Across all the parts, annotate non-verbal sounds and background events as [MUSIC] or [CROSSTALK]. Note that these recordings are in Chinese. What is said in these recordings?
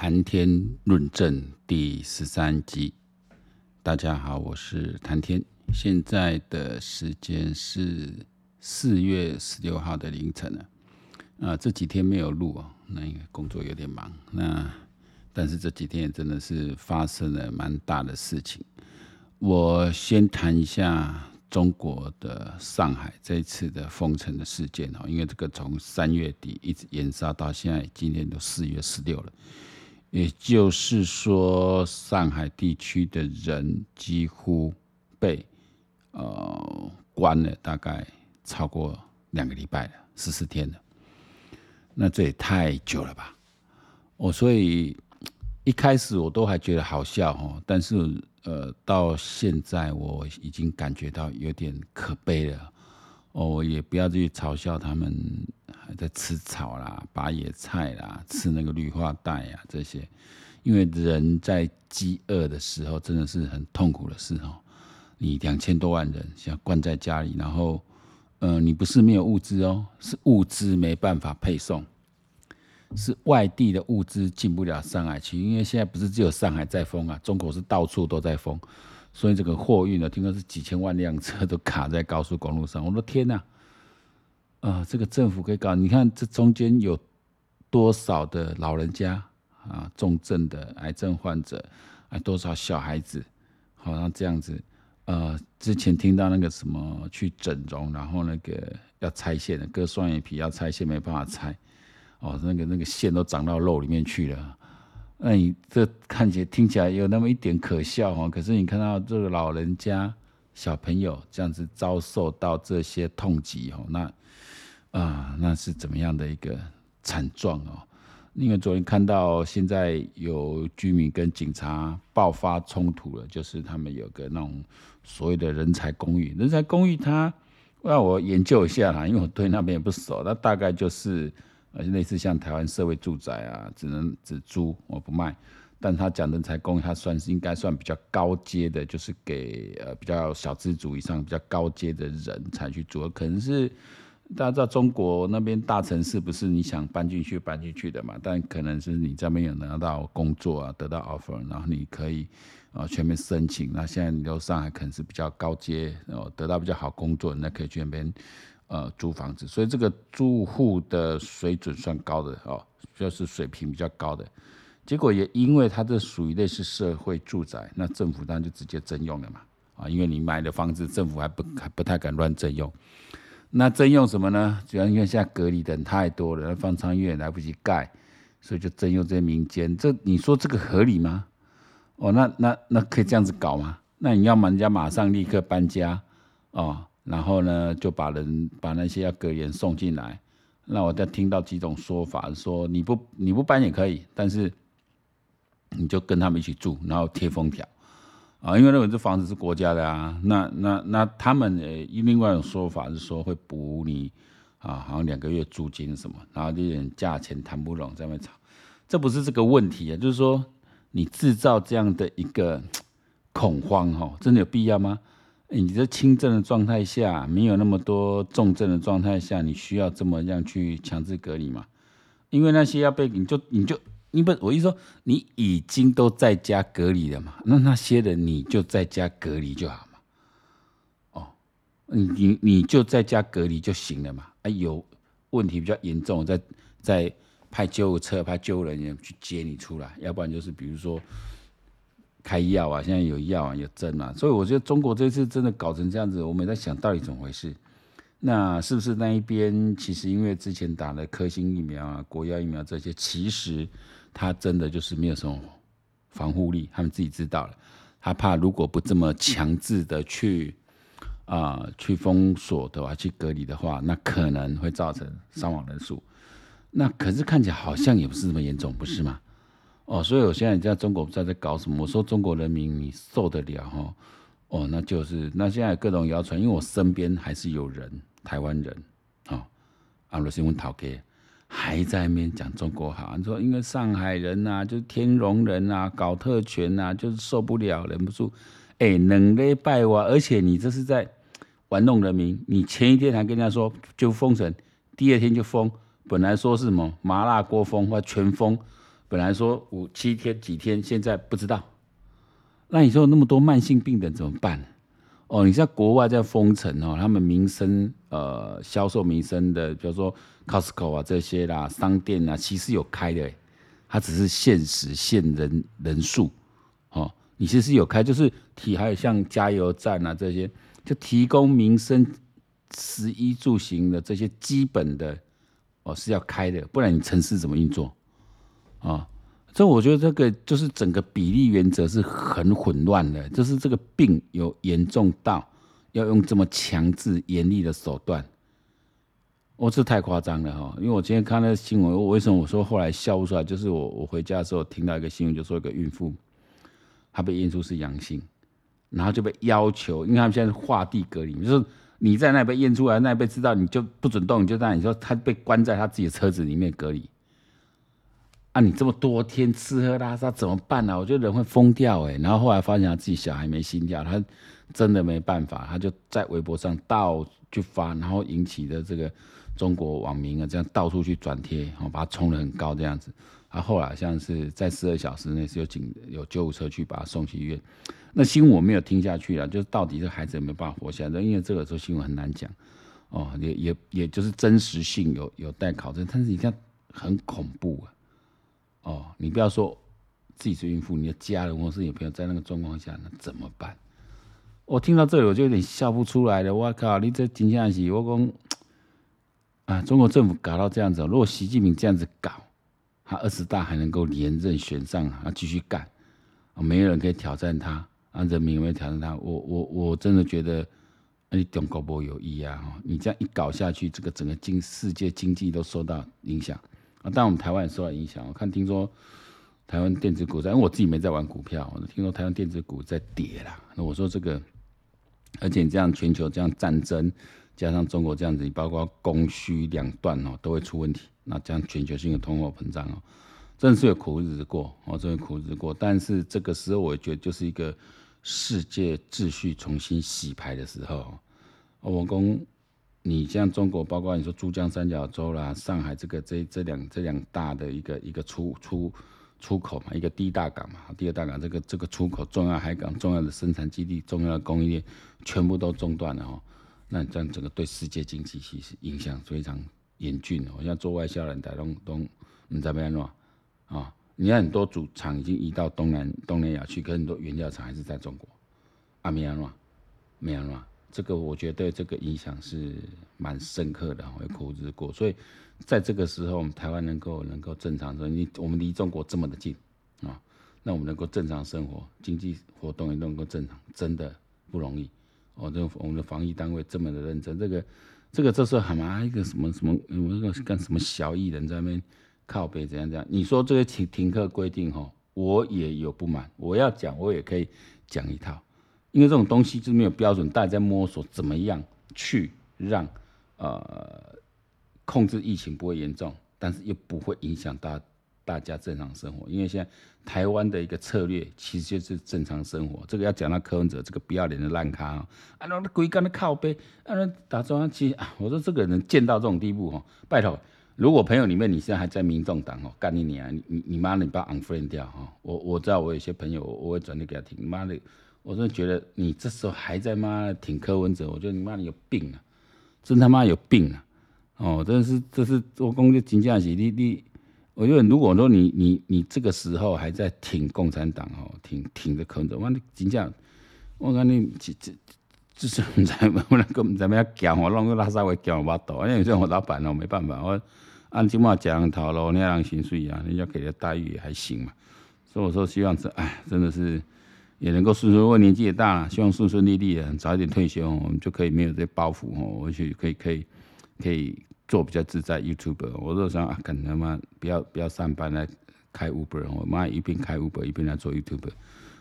谈天论证第十三集，大家好，我是谈天。现在的时间是四月十六号的凌晨了。啊，这几天没有录哦，那因为工作有点忙。那但是这几天真的是发生了蛮大的事情。我先谈一下中国的上海这一次的封城的事件哦，因为这个从三月底一直延烧到现在，今天都四月十六了。也就是说，上海地区的人几乎被呃关了，大概超过两个礼拜了，十四天了。那这也太久了吧？我所以一开始我都还觉得好笑哦，但是呃，到现在我已经感觉到有点可悲了。哦，也不要去嘲笑他们还在吃草啦、拔野菜啦、吃那个绿化带啊这些，因为人在饥饿的时候真的是很痛苦的事哦。你两千多万人想关在家里，然后，呃，你不是没有物资哦，是物资没办法配送，是外地的物资进不了上海去，因为现在不是只有上海在封啊，中国是到处都在封。所以这个货运呢，听说是几千万辆车都卡在高速公路上。我的天呐！啊、这个政府可以搞，你看这中间有多少的老人家啊，重症的癌症患者，啊，多少小孩子，好像这样子。呃，之前听到那个什么去整容，然后那个要拆线的，割双眼皮要拆线，没办法拆，哦，那个那个线都长到肉里面去了。那你这看起来听起来有那么一点可笑哦，可是你看到这个老人家、小朋友这样子遭受到这些痛击哦，那啊那是怎么样的一个惨状哦？因为昨天看到现在有居民跟警察爆发冲突了，就是他们有个那种所谓的人才公寓，人才公寓它让我研究一下啦，因为我对那边也不熟，那大概就是。而且类似像台湾社会住宅啊，只能只租我不卖，但他讲人才公寓，他算是应该算比较高阶的，就是给呃比较小资族以上比较高阶的人才去住，可能是大家知道中国那边大城市不是你想搬进去搬进去的嘛，但可能是你这边有拿到工作啊，得到 offer，然后你可以啊全面申请。那现在你到上海可能是比较高阶哦，得到比较好工作，那可以去那边。呃，租房子，所以这个住户的水准算高的哦，就是水平比较高的。结果也因为它这属于类似社会住宅，那政府当然就直接征用了嘛。啊，因为你买的房子，政府还不还不太敢乱征用。那征用什么呢？主要因为现在隔离的人太多了，那方舱医院来不及盖，所以就征用这些民间。这你说这个合理吗？哦，那那那可以这样子搞吗？那你要么人家马上立刻搬家哦。然后呢，就把人把那些要隔离人送进来。那我再听到几种说法，说你不你不搬也可以，但是你就跟他们一起住，然后贴封条啊，因为认为这房子是国家的啊。那那那他们呃，另外一种说法是说会补你啊，好像两个月租金什么，然后有点价钱谈不拢，在那吵。这不是这个问题啊，就是说你制造这样的一个恐慌哈，真的有必要吗？你这轻症的状态下，没有那么多重症的状态下，你需要这么样去强制隔离吗？因为那些要被你就你就你不，我意思说你已经都在家隔离了嘛，那那些人你就在家隔离就好嘛。哦，你你你就在家隔离就行了嘛。啊，有问题比较严重，再再派救护车、派救护人员去接你出来，要不然就是比如说。开药啊，现在有药啊，有针啊，所以我觉得中国这次真的搞成这样子，我们在想到底怎么回事？那是不是那一边其实因为之前打了科兴疫苗啊、国药疫苗这些，其实他真的就是没有什么防护力，他们自己知道了，他怕如果不这么强制的去啊、去封锁的话，去隔离的话，那可能会造成伤亡人数。那可是看起来好像也不是这么严重，不是吗？哦，所以我现在在中国不知道在搞什么。我说中国人民你受得了哈？哦，那就是那现在各种谣传，因为我身边还是有人，台湾人，啊，阿罗新闻讨给还在那边讲中国好，你说因为上海人呐、啊，就天龙人呐、啊，搞特权呐、啊，就是受不了，忍不住，哎、欸，能礼拜哇，而且你这是在玩弄人民，你前一天还跟人家说就封城，第二天就封，本来说是什么麻辣锅封或全封。本来说五七天几天，现在不知道。那你说那么多慢性病人怎么办？哦，你在国外在封城哦，他们民生呃销售民生的，比如说 Costco 啊这些啦，商店啊，其实有开的，它只是限时限人人数哦。你其实有开，就是提还有像加油站啊这些，就提供民生食衣住行的这些基本的哦是要开的，不然你城市怎么运作啊？哦所以我觉得这个就是整个比例原则是很混乱的，就是这个病有严重到要用这么强制严厉的手段，哦，这太夸张了哈！因为我今天看那个新闻，我为什么我说后来笑不出来？就是我我回家的时候听到一个新闻，就说一个孕妇她被验出是阳性，然后就被要求，因为他们现在是划地隔离，就是你在那边验出来，那边知道你就不准动，你就那你说她被关在她自己的车子里面隔离。那、你这么多天吃喝拉撒怎么办呢、啊？我觉得人会疯掉哎、然后后来发现他自己小孩没心跳，他真的没办法，他就在微博上到去发，然后引起的这个中国网民啊，这样到处去转贴，然后把他冲得很高这样子。他后来像是在十二小时内是有警有救护车去把他送去医院。那新闻我没有听下去了，就是到底这孩子有没有办法活下来？因为这个时候新闻很难讲哦，也也也就是真实性有有待考证。但是你看很恐怖啊。哦，你不要说自己是孕妇，你的家人或是你朋友在那个状况下，那怎么办？我听到这里我就有点笑不出来了。我靠，你这真正是我讲啊，中国政府搞到这样子，如果习近平这样子搞，他二十大还能够连任选上，啊，继续干，没有人可以挑战他，啊，人民有没有挑战他？我我我真的觉得你中国不有意啊！你这样一搞下去，这个整个经世界经济都受到影响。但我们台湾也受到影响。我看听说台湾电子股在，因为我自己没在玩股票，我听说台湾电子股在跌啦。那我说这个，而且这样全球这样战争，加上中国这样子，包括供需两断哦，都会出问题。那这样全球性的通货膨胀哦，真是有苦日子过哦，真的苦日子过。但是这个时候，我觉得就是一个世界秩序重新洗牌的时候。我讲。你像中国，包括你说珠江三角洲啦、上海这个这这两这两大的一个一个出出出口嘛，一个第一大港嘛，第二大港这个这个出口重要海港、重要的生产基地、重要的供应链全部都中断了哦。那这样整个对世界经济其实影响非常严峻哦。像做外销人台东东，你怎么样弄啊？你看很多主厂已经移到东南东南亚去，可很多原料厂还是在中国。啊，没安弄，没安弄。这个我觉得这个影响是蛮深刻的，会苦日过。所以在这个时候，我们台湾能够能够正常说，你我们离中国这么的近啊，那我们能够正常生活，经济活动也能够正常，真的不容易。哦，这我们的防疫单位这么的认真，这个这个这时候还嘛一个什么什么，我那个干什么小艺人在那边靠北怎样怎样？你说这个停停课规定哈，我也有不满，我要讲我也可以讲一套。因为这种东西就没有标准，大家在摸索怎么样去让呃控制疫情不会严重，但是又不会影响大大家正常生活。因为现在台湾的一个策略其实就是正常生活。这个要讲到柯文哲这个不要脸的烂咖啊，啊那鬼干的靠背，啊那打中央机啊，我说这个人贱到这种地步哈，拜托，如果朋友里面你现在还在民众党哦，干你娘，你你你妈，你把 unfriend 掉哈。我我知道我有些朋友，我我会转递给他听，妈的。我真的觉得你这时候还在妈挺柯文哲，我觉得你妈你有病啊，真他妈有病啊！哦，真是这是做工就金价起，你你，我觉得如果说你你你这个时候还在挺共产党哦，挺挺着柯文哲，我你金价，我讲你这这这是唔知我那个唔知咩讲，我弄个拉萨维讲我倒，因为这我老板哦没办法，我按金马讲头路，那样薪水啊，人家给的待遇也还行嘛，所以我说希望这哎真的是。也能够顺顺，我年纪也大了，希望顺顺利利的，早一点退休，我们就可以没有这些包袱哦，而且可以可以可以做比较自在。YouTube，我就想啊，干他妈不要不要上班来开 Uber，我妈一边开 Uber 一边来做 YouTube。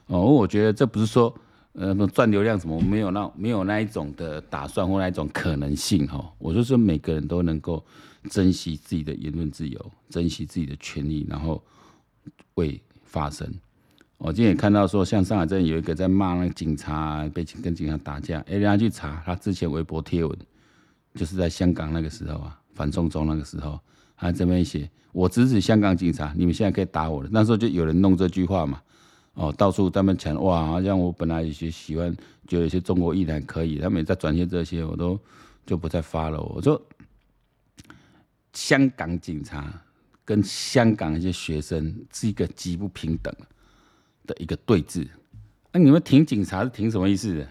哦，我觉得这不是说呃赚流量什么，没有那没有那一种的打算或那一种可能性哈。我就说每个人都能够珍惜自己的言论自由，珍惜自己的权利，然后为发声。我今天也看到说，像上海这里有一个在骂那个警察，被跟警察打架。哎，人家去查他之前微博贴文，就是在香港那个时候啊，反送中那个时候，他这边写我支持香港警察，你们现在可以打我了。那时候就有人弄这句话嘛，哦，到处他们讲哇，好像我本来有些喜欢，就有些中国艺人可以，他们也在转贴这些，我都就不再发了。我说香港警察跟香港一些学生是一个极不平等的一个对峙。那、你们挺警察是挺什么意思的？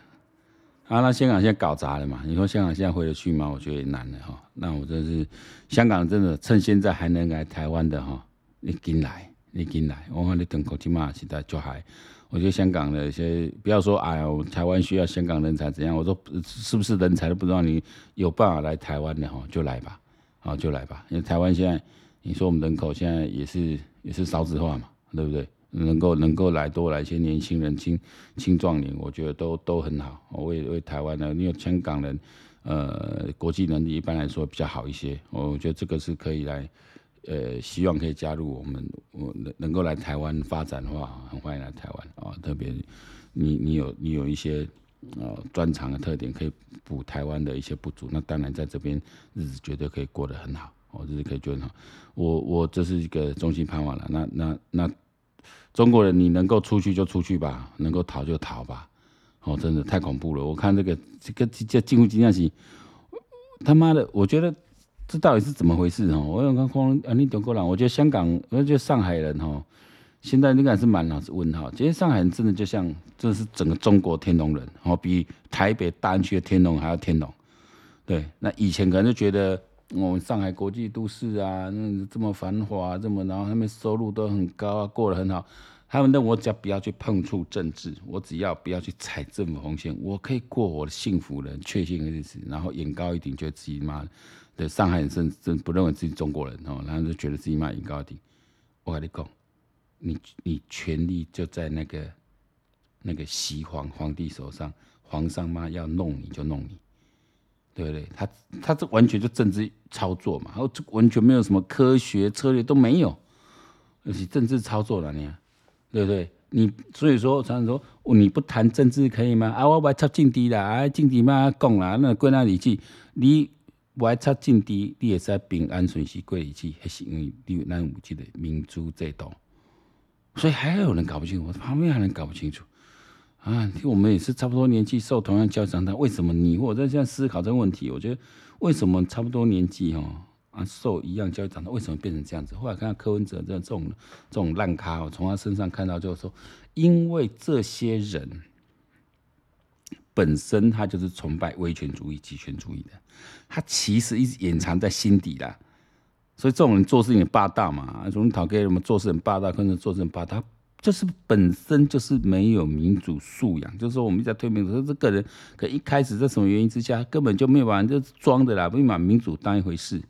啊，那香港现在搞砸了嘛？你说香港现在回得去吗？我觉得也难了哈。那我真是香港真的趁现在还能来台湾的哈，你进来，你进来。我看你等国际嘛，现在就还。我觉得香港的一些不要说哎呦，台湾需要香港人才怎样？我说是不是人才都不知道，你有办法来台湾的哈，就来吧，好就来吧。因为台湾现在你说我们人口现在也是也是少子化嘛，对不对？能够能够来多来一些年轻人、青青壮年，我觉得都都很好。我为为台湾呢，因为香港人，呃，国际能力一般来说比较好一些。我觉得这个是可以来，呃，希望可以加入我们，我能能够来台湾发展的话，很欢迎来台湾啊。特别你你有你有一些呃专长的特点，可以补台湾的一些不足。那当然在这边日子绝对可以过得很好，哦，日子可以过得很好。我我这是一个衷心盼望了。那那那。中国人，你能够出去就出去吧，能够逃就逃吧。哦，真的太恐怖了！我看这个这个这进入金像戏，他妈的，我觉得这到底是怎么回事哦？我有看光啊，你中国人，我觉得香港，我觉得上海人哦，现在应该是满脑子问号。其实上海人真的就像，这是整个中国天龙人哦，比台北大安区的天龙还要天龙。对，那以前可能就觉得。我们上海国际都市啊，那这么繁华，这么然后他们收入都很高啊，过得很好。他们认为我只要不要去碰触政治，我只要不要去踩政府红线，我可以过我的幸福的、确信的日子。然后眼高一顶，觉得自己妈的上海人甚至不认为自己中国人哦，然后就觉得自己妈眼高一顶。我跟你讲，你你权力就在那个那个西皇皇帝手上，皇上妈要弄你就弄你。对不对？他他这完全就政治操作嘛，然后这完全没有什么科学策略都没有，而且政治操作了你，对不对？你所以说常常说你不谈政治可以吗？啊，我不爱插政治啦，啊，政治嘛讲啦，那归哪里去？你不爱插政治，你也是平安顺遂过日子，还是因为你有咱有这个民主制度，所以还有人搞不清楚，旁边还有人搞不清楚。啊，我们也是差不多年纪，受同样教育长大，为什么你我在这样思考这个问题？我觉得为什么差不多年纪哦，啊，受一样教育长大，为什么变成这样子？后来看到柯文哲这这种这种烂咖，我从他身上看到就是说，因为这些人本身他就是崇拜威权主义、集权主义的，他其实一直隐藏在心底的，所以这种人做事情霸道嘛，从讨给我们做事很霸道，可能做事很霸道。就是本身就是没有民主素养，就是说我们在推民主，说这个人可一开始在什么原因之下，根本就没有把人就装的啦，不把民主当一回事，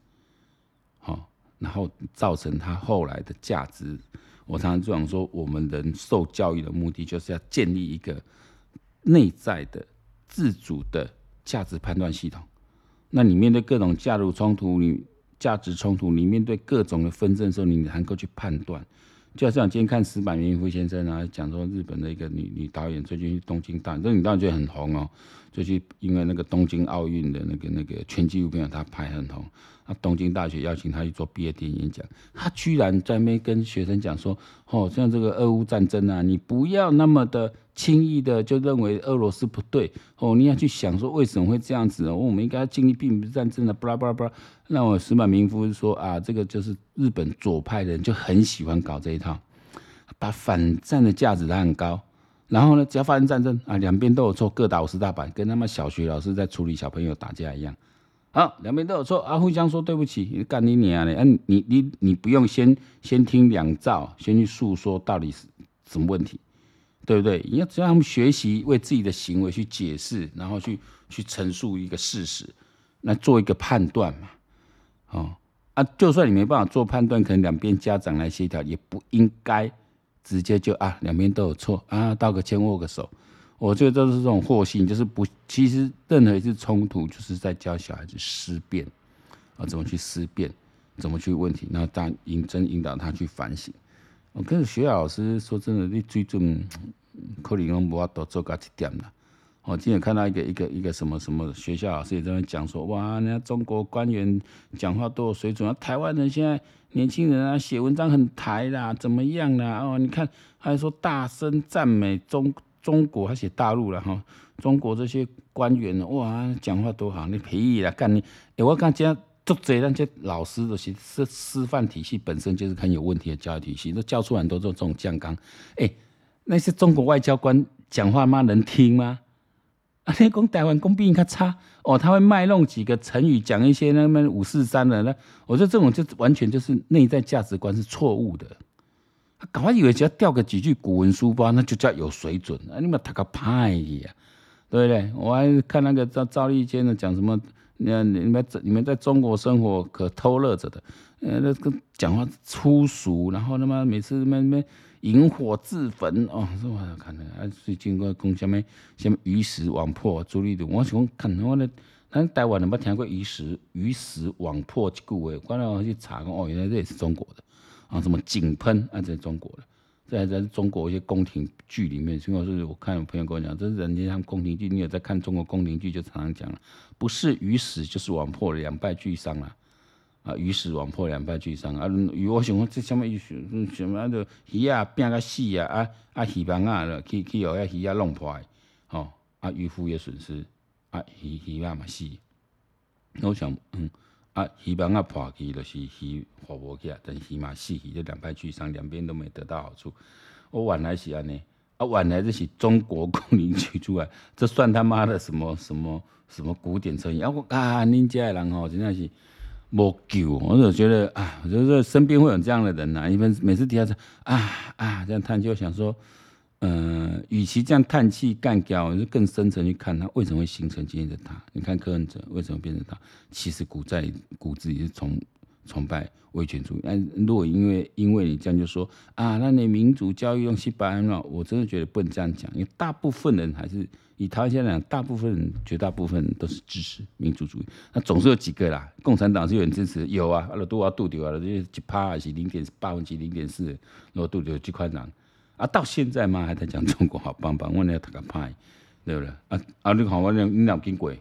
好，然后造成他后来的价值。我常常就想说，我们人受教育的目的就是要建立一个内在的自主的价值判断系统。那你面对各种价值冲突，你价值冲突，你面对各种的纷争的时候，你能够去判断。就像今天看石板明夫先生啊，讲说日本的一个女女导演最近去东京大，这女导演就很红哦，最近因为那个东京奥运的那个那个全纪录片，她拍很红。那东京大学邀请她去做毕业电影演讲，她居然在那边跟学生讲说：“哦，像这个俄乌战争啊，你不要那么的轻易的就认为俄罗斯不对哦，你要去想说为什么会这样子哦，我们应该要经历并不战争的，巴拉巴拉巴拉。”那我石板明夫说啊，这个就是日本左派人就很喜欢搞这一套，把反战的价值拉很高，然后呢，只要发生战争啊，两边都有错，各打五十大板，跟他们小学老师在处理小朋友打架一样。好，两边都有错啊，互相说对不起，干你娘的，啊，你你你不用先先听两造，先去诉说到底是什么问题，对不对？你要让他们学习为自己的行为去解释，然后去去陈述一个事实，来做一个判断嘛。哦啊，就算你没办法做判断，可能两边家长来协调，也不应该直接就啊，两边都有错啊，道个歉，握个手。我觉得都是这种和性，就是不，其实任何一次冲突，就是在教小孩子思辨啊，怎么去思辨，怎么去问题，然后当引真引导他去反省。我跟学校老师说真的，你最近可能我无法多做到这点了。我今天看到一个一个一个什么什么学校老师也在那讲说，哇，人家中国官员讲话多有水准啊！台湾人现在年轻人啊，写文章很台啦，怎么样啦？哦，你看还说大声赞美中中国，还写大陆了哈，中国这些官员哇，讲话多好，你屁啦干你！我刚讲做这那些老师的，其实师范体系本身就是很有问题的教育体系，都教出很多这种酱缸。哎，那些中国外交官讲话吗？能听吗？[LAUGHS] 啊，你讲台湾公比人家差哦，他会卖弄几个成语，讲一些那么五四三的那，我觉得这种就完全就是内在价值观是错误的。他搞以为只要掉个几句古文书包，那就叫有水准啊！你们他个派呀，对不对？我还看那个赵赵立坚的讲什么，你你们在你们在中国生活可偷乐着的，呃，那个讲话粗俗，然后他妈每次他妈他妈引火自焚哦，是我看的啊，最近个讲什么什么鱼死网破，朱立伦，我想看我咧，咱台湾人捌听过鱼死鱼死网破这句话，后来我去查讲哦，原来这也是中国的啊，什么井喷啊，这是中国的，在在中国一些宫廷剧里面，因为是我看有朋友跟我讲，这是人家他们宫廷剧，你有在看中国宫廷剧，就常常讲了，不是鱼死就是网破，两败俱伤啊。啊，鱼死网破，两败俱伤啊！鱼，我想讲这什么意思？什么的鱼啊，变个死啊！啊啊，鱼网啊了，去去哦，遐鱼啊弄破，吼啊，渔夫也损失啊，鱼鱼啊嘛死。我想，嗯啊，希望啊破去，就是希活无起来，但鱼嘛死去，就两败俱伤，两边都没得到好处。我原来是安尼，啊，原来这是中国宫廷剧出来，这算他妈的什么什么什么古典成语？啊，我啊，恁家的人吼，真的是。没救，我就觉得啊，我觉得身边会有这样的人呐、啊。因为每次底下说啊啊这样叹气，我想说，呃，与其这样叹气干掉，就更深层去看他为什么会形成今天的他。你看柯文哲为什么变成他？其实骨在骨子里是崇。崇拜威权主义，哎，如果因为因为你这样就说啊，那你民主教育用西班牙，我真的觉得不能这样讲，因为大部分人还是以台湾现在来讲，大部分人绝大部分人都是支持民主主义，那总是有几个啦，共产党是有人支持，有啊，阿拉都要杜掉啊，这些几趴是零点八分之零点四，然后杜掉几块党，啊，到现在嘛还在讲中国好棒棒，我那要他个派，[LAUGHS] 对不对？啊啊，你看我那你脑筋鬼，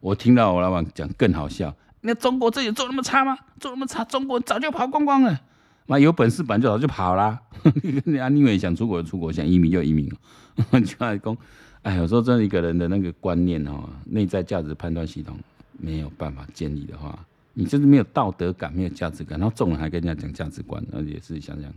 我听到我老板讲更好笑。那中国这里做那么差吗？做那么差，中国早就跑光光了。妈有本事本来就早就跑了。你 [LAUGHS] 啊，你以为想出国就出国，想移民就移民。[LAUGHS] 就爱讲，哎，有时候真的一个人的那个观念哦，内在价值判断系统没有办法建立的话，你就是没有道德感，没有价值感，然后众人还跟人家讲价值观，那也是想想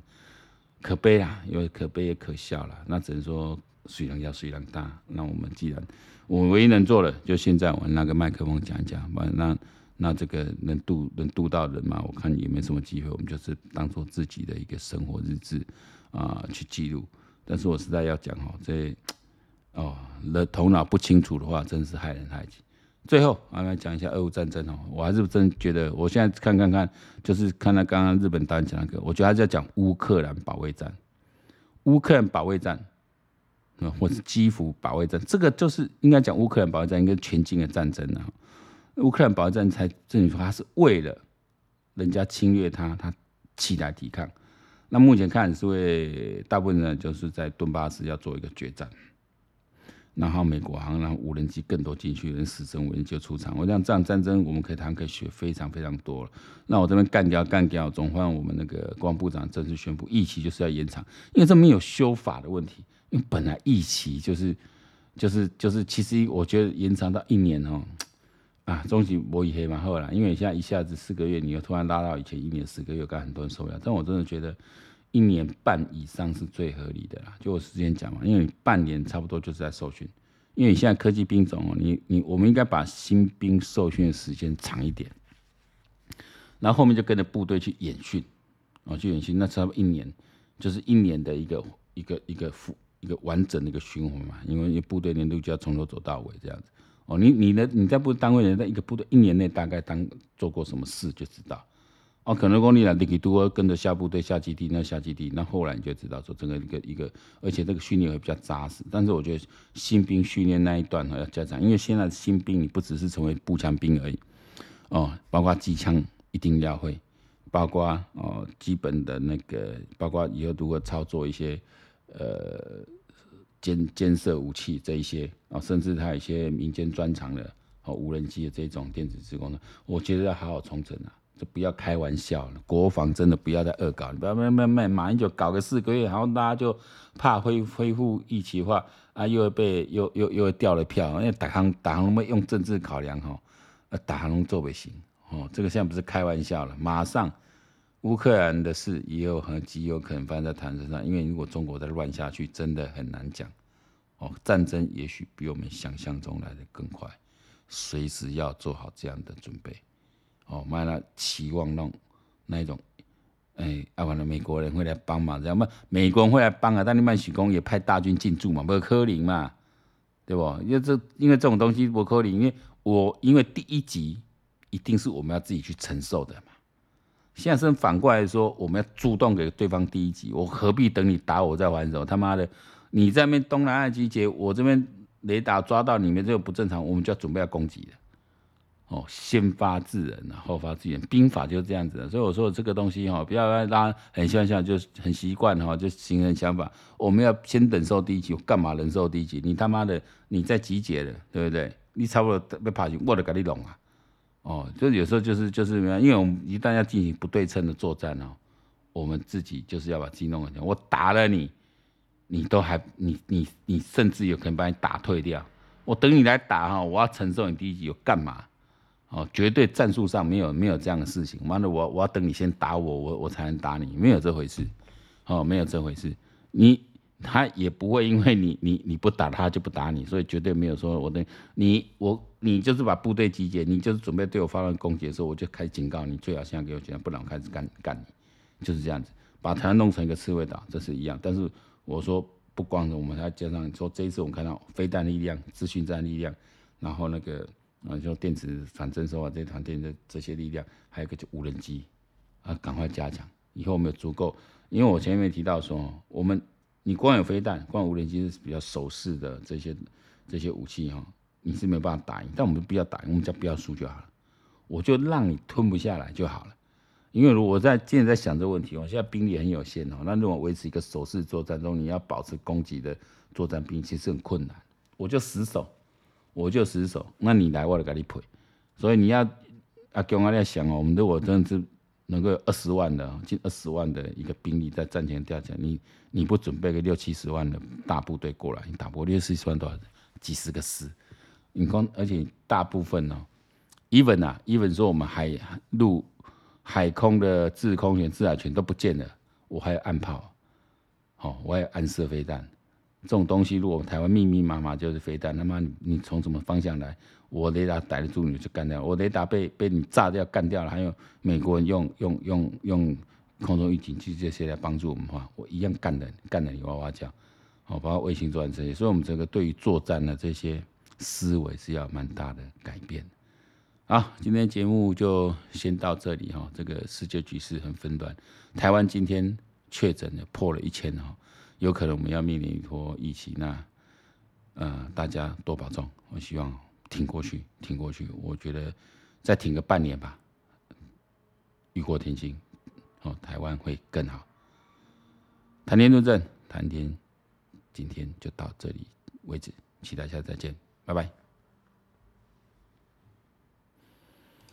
可悲啊，因为可悲也可笑了。那只能说水量要水量大。那我们既然我唯一能做的，就现在我拿个麦克风讲一讲，那。那这个能渡能渡到人嘛？我看也没什么机会。我们就是当做自己的一个生活日志啊、去记录。但是我实在要讲哦，这哦，人头脑不清楚的话，真是害人害己。最后，我们来讲一下俄乌战争哦。我还是真觉得，我现在看看看，就是看到刚刚日本导演讲那个，我觉得他在讲乌克兰保卫战，乌克兰保卫战，或是基辅保卫战，这个就是应该讲乌克兰保卫战，应该全境的战争啊。乌克兰保卫战才证明说他是为了人家侵略他，他起来抵抗。那目前看是为大部分人就是在顿巴斯要做一个决战，然后美国好像让无人机更多进去，人死神无人机就出场。我想这样战争我们可以谈，可以学非常非常多了。那我这边干掉干掉，总换我们那个国防部长正式宣布，疫期就是要延长，因为这没有修法的问题，因为本来疫期就是就是就是，其实我觉得延长到一年哦。啊，终极博弈黑嘛，后来因为现在一下子四个月，你又突然拉到以前一年四个月，干很多人受不了。但我真的觉得一年半以上是最合理的啦。就我之前讲嘛，因为你半年差不多就是在受训，因为你现在科技兵种哦，你你我们应该把新兵受训的时间长一点，然后后面就跟着部队去演训，哦，去演训，那差不多一年，就是一年的一个一个一个复一个完整的一个循环嘛，因为部队年度就要从头走到尾这样子。哦，你你的你在部单位人在一个部队一年内大概当做过什么事就知道。哦，可能说你来你给多跟着下部队下基地，那下基地，那后来你就知道说整个一个一个，而且这个训练会比较扎实。但是我觉得新兵训练那一段还要加强，因为现在新兵你不只是成为步枪兵而已，哦，包括机枪一定要会，包括哦基本的那个，包括以后如何操作一些呃。监监视武器这一些啊，甚至他有一些民间专长的哦无人机的这种电子自攻的，我觉得要好好重整啊，就不要开玩笑了。国防真的不要再恶搞，你不要慢慢慢马上就搞个四个月，然后大家就怕恢恢复疫情化啊，又会被又又又掉了票，因为打航打行会用政治考量哈，呃打行做不行哦，这个现在不是开玩笑了，马上。乌克兰的事也有很极有可能发生在台湾身上，因为如果中国再乱下去，真的很难讲。哦，战争也许比我们想象中来的更快，随时要做好这样的准备。哦，买了期望弄那一种，哎、欸，啊，完了美国人会来帮忙，这样嘛？美国人会来帮啊，但你曼许公也派大军进驻嘛，不可能嘛，对不？因为这因为这种东西不可能，因为我因为第一集一定是我们要自己去承受的嘛。现在是反过来说，我们要主动给对方第一集，我何必等你打我再还手？他妈的，你在那边东南亚集结，我这边雷达抓到你们这个不正常，我们就要准备要攻击了。哦，先发制人，后发制人，兵法就是这样子的。所以我说这个东西哈，不要让大家很像像就很习惯哈，就形成想法，我们要先忍受第一击，我干嘛忍受第一击？你他妈的你在集结了，对不对？你差不多被爬进，我得给你弄啊！哦，就有时候就是就是因为我们一旦要进行不对称的作战哦，我们自己就是要把自己弄很强。我打了你，你都还你你你甚至有可能把你打退掉。我等你来打哈，我要承受你第一击，我干嘛？哦，绝对战术上没有没有这样的事情。完了，我我要等你先打我，我我才能打你，没有这回事。哦，没有这回事。你他也不会因为你你你不打他就不打你，所以绝对没有说我等你我。你就是把部队集结，你就是准备对我发动攻击的时候，我就开始警告你，最好现在给我讲，不然我开始干干你，就是这样子，把台湾弄成一个刺猬岛，这是一样。但是我说不光是我们还要加上说，这一次我们看到飞弹力量、资讯战力量，然后那个啊，就电子反侦收啊这些团队的这些力量，还有一个就无人机啊，赶快加强。以后我们有足够，因为我前面提到说，我们你光有飞弹，光有无人机是比较守势的这些这些武器哈。你是没有办法打赢，但我们不要打赢，我们只要不要输就好了。我就让你吞不下来就好了。因为如果我在现在在想这个问题，我现在兵力很有限哦。那如果维持一个守势作战中，你要保持攻击的作战兵其实很困难。我就死守，我就死守。那你来，我就给你赔。所以你要阿公阿在想哦，我们如果真是能够二十万的近二十万的一个兵力在战前调遣，你你不准备个六七十万的大部队过来，你打不过六七十万多少？几十个师。你光，而且大部分哦，even 啊，even 说我们海陆海空的制空权、制海权都不见了，我还有岸炮，好，我还有岸射飞弹，这种东西如果台湾密密麻麻就是飞弹，那么你你从什么方向来？我雷达逮得住你就干掉，我雷达被被你炸掉干掉了，还有美国人用用用用空中预警器这些来帮助我们的话，我一样干的干的你哇哇叫，好，包括卫星作战这些，所以我们这个对于作战的这些。思维是要蛮大的改变。好，今天节目就先到这里哈。这个世界局势很纷乱，台湾今天确诊了破了一千哈，有可能我们要面临一波疫情。那呃，大家多保重，我希望挺过去，挺过去。我觉得再挺个半年吧，雨过天晴，哦，台湾会更好。谈天论政，谈天，今天就到这里为止，期待下次再见。拜拜。